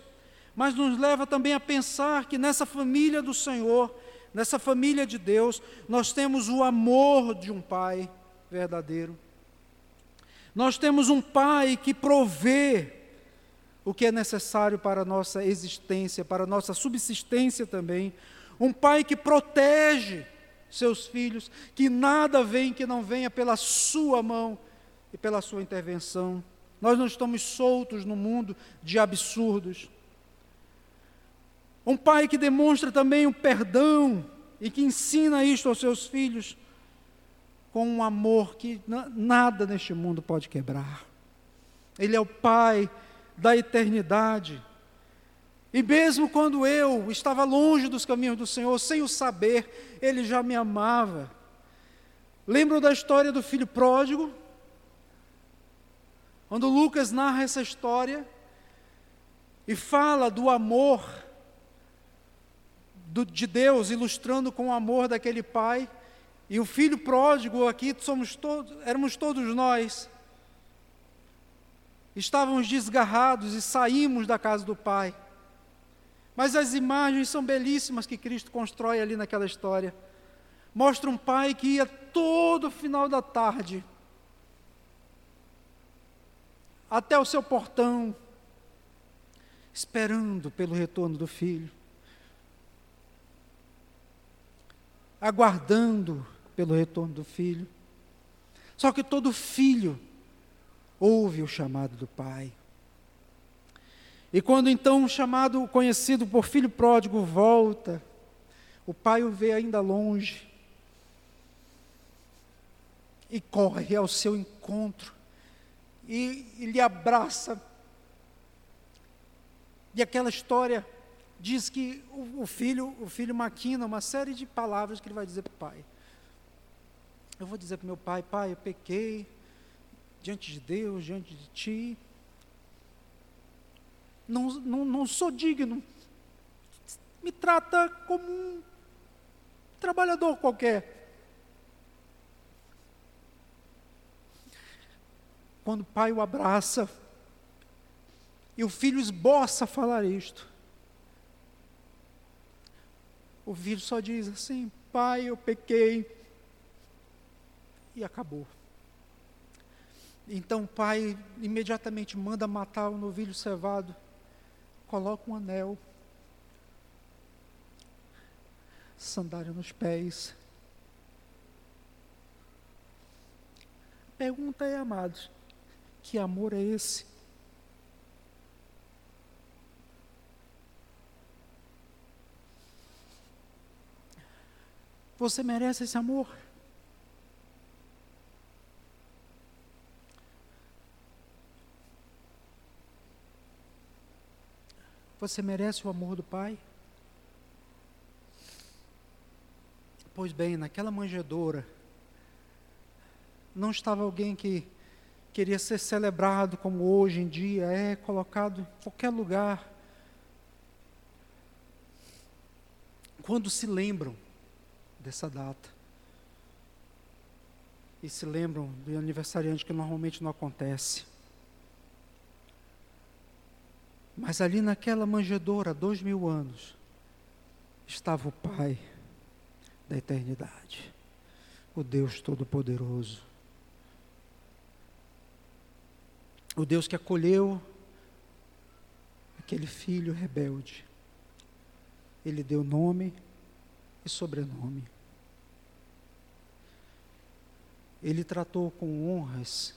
mas nos leva também a pensar que nessa família do Senhor, nessa família de Deus, nós temos o amor de um Pai verdadeiro. Nós temos um Pai que provê o que é necessário para a nossa existência, para a nossa subsistência também. Um Pai que protege seus filhos, que nada vem que não venha pela Sua mão e pela Sua intervenção. Nós não estamos soltos no mundo de absurdos. Um pai que demonstra também o perdão e que ensina isto aos seus filhos com um amor que nada neste mundo pode quebrar. Ele é o pai da eternidade. E mesmo quando eu estava longe dos caminhos do Senhor, sem o saber, Ele já me amava. Lembram da história do filho pródigo? Quando Lucas narra essa história e fala do amor do, de Deus, ilustrando com o amor daquele pai, e o filho pródigo aqui somos todos, éramos todos nós. Estávamos desgarrados e saímos da casa do pai. Mas as imagens são belíssimas que Cristo constrói ali naquela história. Mostra um pai que ia todo final da tarde até o seu portão, esperando pelo retorno do filho, aguardando pelo retorno do filho. Só que todo filho ouve o chamado do pai. E quando então o chamado, conhecido por filho pródigo, volta, o pai o vê ainda longe e corre ao seu encontro e, e lhe abraça. E aquela história diz que o, o, filho, o filho maquina uma série de palavras que ele vai dizer para o pai. Eu vou dizer para meu pai, pai, eu pequei diante de Deus, diante de ti. Não, não, não sou digno. Me trata como um trabalhador qualquer. Quando o pai o abraça, e o filho esboça falar isto, o filho só diz assim: Pai, eu pequei, e acabou. Então o pai imediatamente manda matar o novilho cevado, coloca um anel, sandália nos pés. A pergunta é, amados, que amor é esse? Você merece esse amor? Você merece o amor do Pai? Pois bem, naquela manjedoura, não estava alguém que queria ser celebrado como hoje em dia é colocado em qualquer lugar. Quando se lembram dessa data e se lembram do aniversariante que normalmente não acontece. Mas ali naquela manjedoura, dois mil anos, estava o Pai da eternidade, o Deus Todo-Poderoso o Deus que acolheu aquele filho rebelde. Ele deu nome e sobrenome. Ele tratou com honras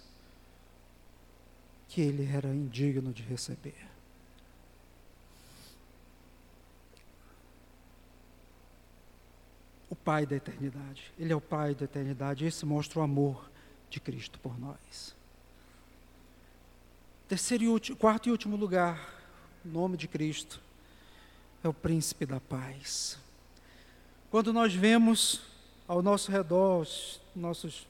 que ele era indigno de receber. O Pai da eternidade. Ele é o Pai da eternidade. Esse mostra o amor de Cristo por nós. Terceiro e último, quarto e último lugar, o nome de Cristo é o príncipe da paz. Quando nós vemos ao nosso redor nossos,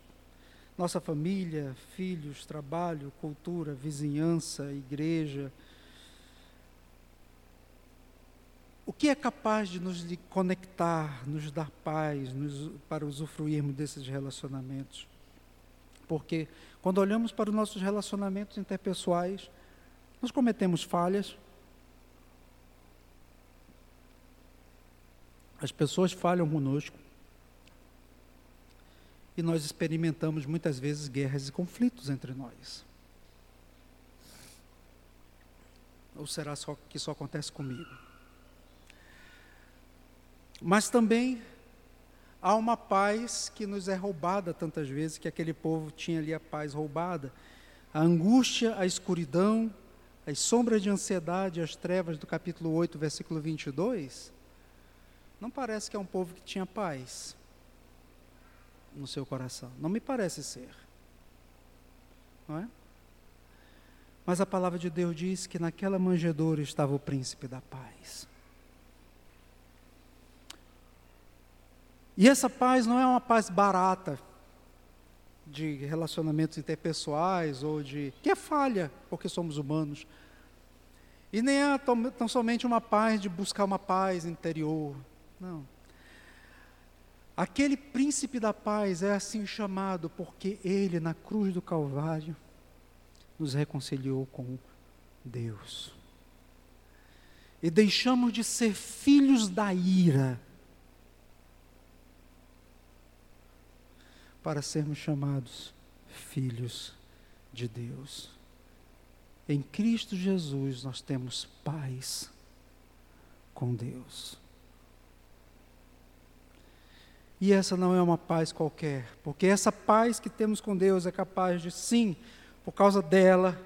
nossa família, filhos, trabalho, cultura, vizinhança, igreja, o que é capaz de nos conectar, nos dar paz, nos, para usufruirmos desses relacionamentos? Porque quando olhamos para os nossos relacionamentos interpessoais, nós cometemos falhas. As pessoas falham conosco. E nós experimentamos muitas vezes guerras e conflitos entre nós. Ou será só que isso acontece comigo? Mas também há uma paz que nos é roubada tantas vezes, que aquele povo tinha ali a paz roubada. A angústia, a escuridão, as sombras de ansiedade, as trevas do capítulo 8, versículo 22, não parece que é um povo que tinha paz no seu coração. Não me parece ser. Não é? Mas a palavra de Deus diz que naquela manjedoura estava o príncipe da paz. E essa paz não é uma paz barata de relacionamentos interpessoais ou de que é falha, porque somos humanos. E nem é tão, tão somente uma paz de buscar uma paz interior. Não. Aquele príncipe da paz é assim chamado porque ele, na cruz do Calvário, nos reconciliou com Deus. E deixamos de ser filhos da ira para sermos chamados filhos de Deus. Em Cristo Jesus nós temos paz com Deus. E essa não é uma paz qualquer, porque essa paz que temos com Deus é capaz de, sim, por causa dela,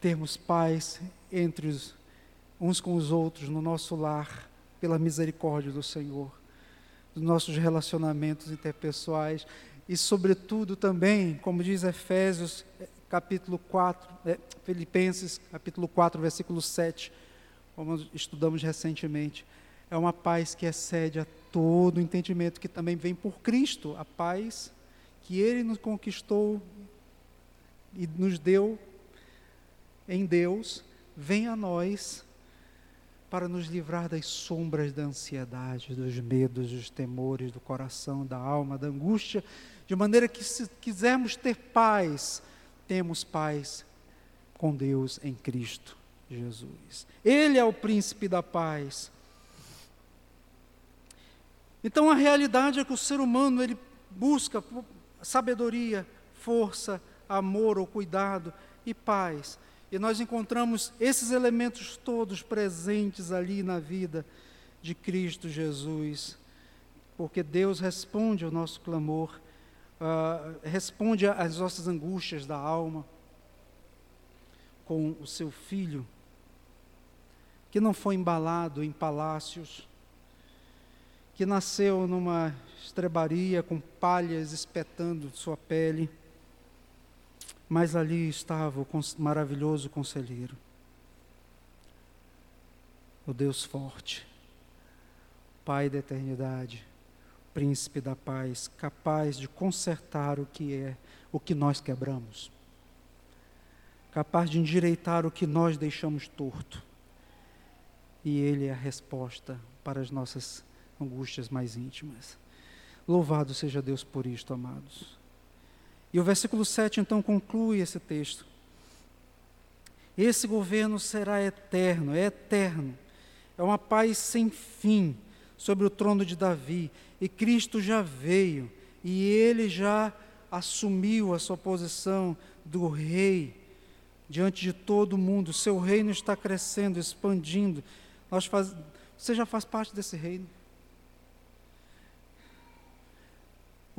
termos paz entre os, uns com os outros no nosso lar, pela misericórdia do Senhor, dos nossos relacionamentos interpessoais e, sobretudo, também, como diz Efésios capítulo 4, é, Filipenses capítulo 4, versículo 7, como estudamos recentemente, é uma paz que excede a todo entendimento, que também vem por Cristo, a paz que Ele nos conquistou e nos deu em Deus, vem a nós para nos livrar das sombras da ansiedade, dos medos, dos temores do coração, da alma, da angústia, de maneira que se quisermos ter paz, temos paz com Deus em Cristo Jesus. Ele é o príncipe da paz. Então a realidade é que o ser humano ele busca sabedoria, força, amor ou cuidado e paz. E nós encontramos esses elementos todos presentes ali na vida de Cristo Jesus, porque Deus responde ao nosso clamor uh, responde às nossas angústias da alma com o seu filho, que não foi embalado em palácios, que nasceu numa estrebaria com palhas espetando sua pele, mas ali estava o maravilhoso conselheiro, o Deus forte, Pai da eternidade, príncipe da paz, capaz de consertar o que é, o que nós quebramos, capaz de endireitar o que nós deixamos torto. E Ele é a resposta para as nossas angústias mais íntimas. Louvado seja Deus por isto, amados. E o versículo 7 então conclui esse texto. Esse governo será eterno, é eterno. É uma paz sem fim sobre o trono de Davi e Cristo já veio e ele já assumiu a sua posição do rei diante de todo mundo. Seu reino está crescendo, expandindo. Faz... Você já faz parte desse reino.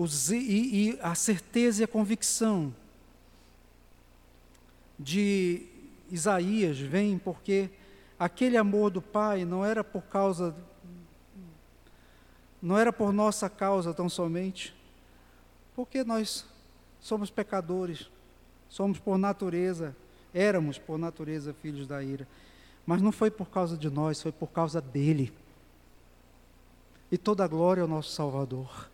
Os... E, e a certeza e a convicção de Isaías vem porque aquele amor do Pai não era por causa não era por nossa causa tão somente, porque nós somos pecadores, somos por natureza, éramos por natureza filhos da ira. Mas não foi por causa de nós, foi por causa dele. E toda a glória ao nosso Salvador.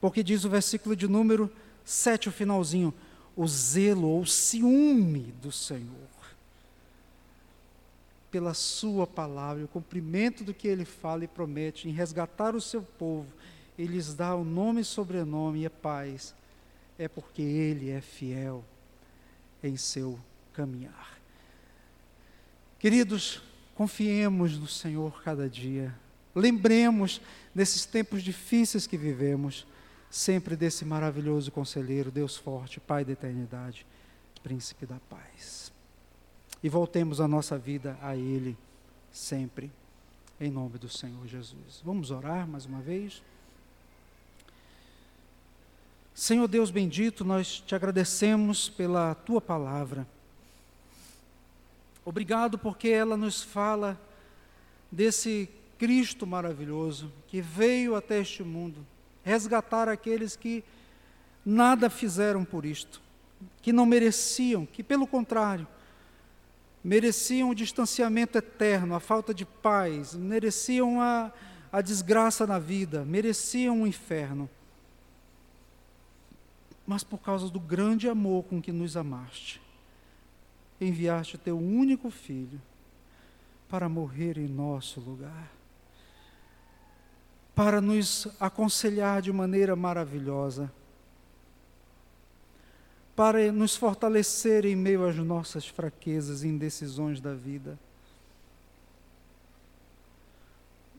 Porque diz o versículo de número 7, o finalzinho: o zelo ou ciúme do Senhor pela Sua palavra, o cumprimento do que Ele fala e promete, em resgatar o seu povo, e lhes dá o nome e sobrenome e a paz, é porque Ele é fiel em seu caminhar. Queridos, confiemos no Senhor cada dia, lembremos desses tempos difíceis que vivemos, sempre desse maravilhoso conselheiro, Deus forte, Pai da eternidade, Príncipe da paz e voltemos a nossa vida a Ele sempre, em nome do Senhor Jesus. Vamos orar mais uma vez? Senhor Deus bendito, nós te agradecemos pela tua palavra. Obrigado porque ela nos fala desse Cristo maravilhoso que veio até este mundo resgatar aqueles que nada fizeram por isto, que não mereciam, que pelo contrário, mereciam o distanciamento eterno, a falta de paz, mereciam a, a desgraça na vida, mereciam o inferno. Mas por causa do grande amor com que nos amaste, enviaste o teu único filho para morrer em nosso lugar, para nos aconselhar de maneira maravilhosa para nos fortalecer em meio às nossas fraquezas e indecisões da vida,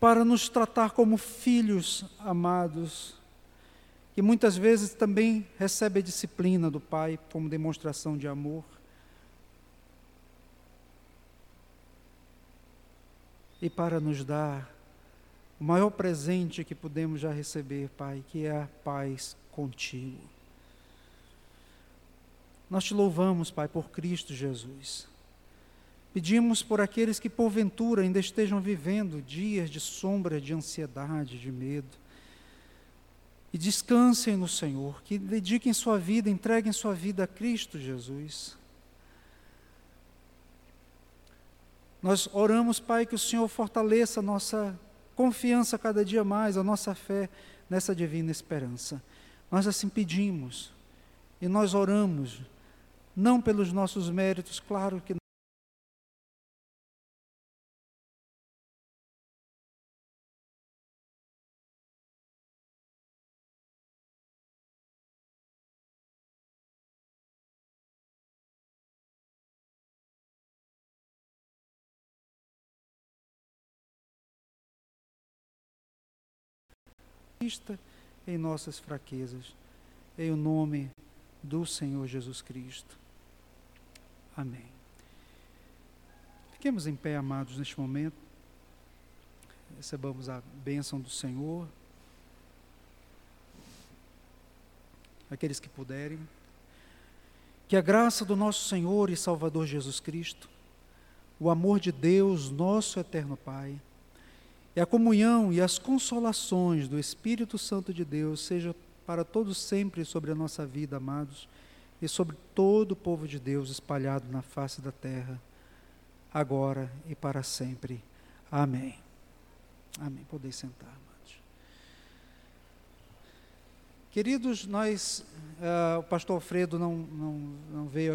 para nos tratar como filhos amados, que muitas vezes também recebe a disciplina do Pai como demonstração de amor. E para nos dar o maior presente que podemos já receber, Pai, que é a paz contigo. Nós te louvamos, Pai, por Cristo Jesus. Pedimos por aqueles que porventura ainda estejam vivendo dias de sombra, de ansiedade, de medo. E descansem no Senhor, que dediquem sua vida, entreguem sua vida a Cristo Jesus. Nós oramos, Pai, que o Senhor fortaleça a nossa confiança cada dia mais, a nossa fé nessa divina esperança. Nós assim pedimos e nós oramos, não pelos nossos méritos, claro que em nossas fraquezas, em o nome do Senhor Jesus Cristo. Amém. Fiquemos em pé, amados, neste momento. Recebamos a bênção do Senhor. Aqueles que puderem. Que a graça do nosso Senhor e Salvador Jesus Cristo, o amor de Deus, nosso eterno Pai, e a comunhão e as consolações do Espírito Santo de Deus seja para todos sempre sobre a nossa vida, amados, e sobre todo o povo de Deus espalhado na face da terra, agora e para sempre. Amém. Amém. Podem sentar, amados. Queridos, nós, uh, o pastor Alfredo não, não, não veio